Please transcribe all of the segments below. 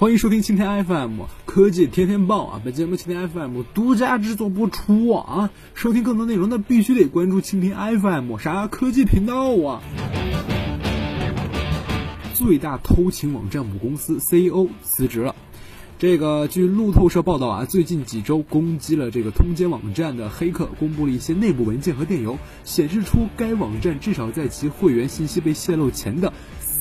欢迎收听青天 FM 科技天天报啊！本节目青天 FM 独家制作播出啊！收听更多内容那，必须得关注青天 FM 啥科技频道啊！最大偷情网站母公司 CEO 辞职了。这个据路透社报道啊，最近几周攻击了这个通奸网站的黑客公布了一些内部文件和电邮，显示出该网站至少在其会员信息被泄露前的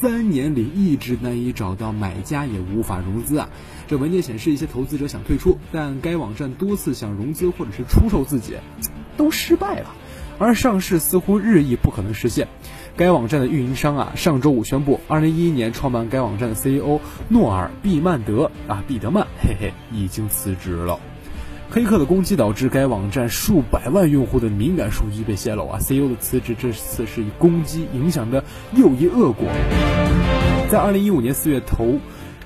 三年里一直难以找到买家，也无法融资啊。这文件显示一些投资者想退出，但该网站多次想融资或者是出售自己，都失败了，而上市似乎日益不可能实现。该网站的运营商啊，上周五宣布，二零一一年创办该网站的 CEO 诺尔·毕曼德啊，毕德曼，嘿嘿，已经辞职了。黑客的攻击导致该网站数百万用户的敏感数据被泄露啊，CEO 的辞职这次是以攻击影响的又一恶果。在二零一五年四月投。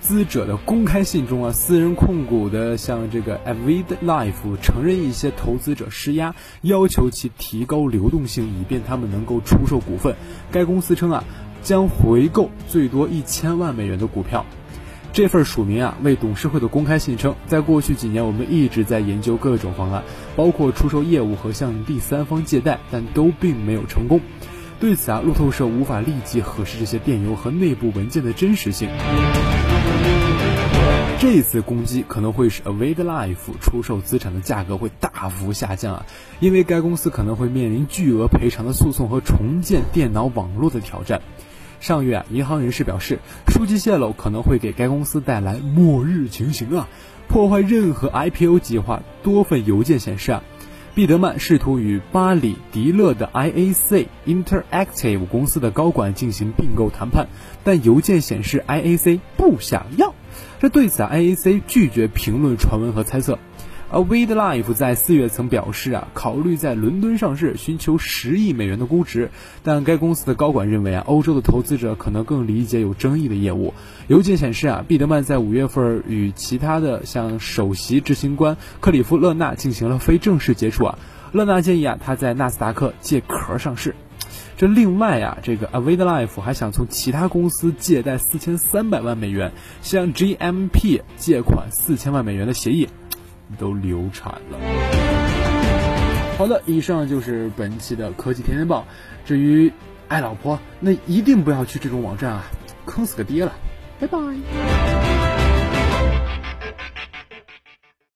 资者的公开信中啊，私人控股的像这个 Avid Life 承认一些投资者施压，要求其提高流动性，以便他们能够出售股份。该公司称啊，将回购最多一千万美元的股票。这份署名啊为董事会的公开信称，在过去几年，我们一直在研究各种方案，包括出售业务和向第三方借贷，但都并没有成功。对此啊，路透社无法立即核实这些电邮和内部文件的真实性。这次攻击可能会使 Avid Life 出售资产的价格会大幅下降啊，因为该公司可能会面临巨额赔偿的诉讼和重建电脑网络的挑战。上月啊，银行人士表示，数据泄露可能会给该公司带来末日情形啊，破坏任何 IPO 计划。多份邮件显示啊，毕德曼试图与巴里迪勒的 IAC Interactive 公司的高管进行并购谈判，但邮件显示 IAC 不想要。这对此啊，IAC 拒绝评论传闻和猜测。而 Wade Life 在四月曾表示啊，考虑在伦敦上市，寻求十亿美元的估值。但该公司的高管认为啊，欧洲的投资者可能更理解有争议的业务。邮件显示啊，毕德曼在五月份与其他的像首席执行官克里夫勒纳进行了非正式接触啊。勒纳建议啊，他在纳斯达克借壳上市。这另外呀，这个 Avid Life 还想从其他公司借贷四千三百万美元，向 GMP 借款四千万美元的协议都流产了。好的，以上就是本期的科技天天报。至于爱老婆，那一定不要去这种网站啊，坑死个爹了。拜拜。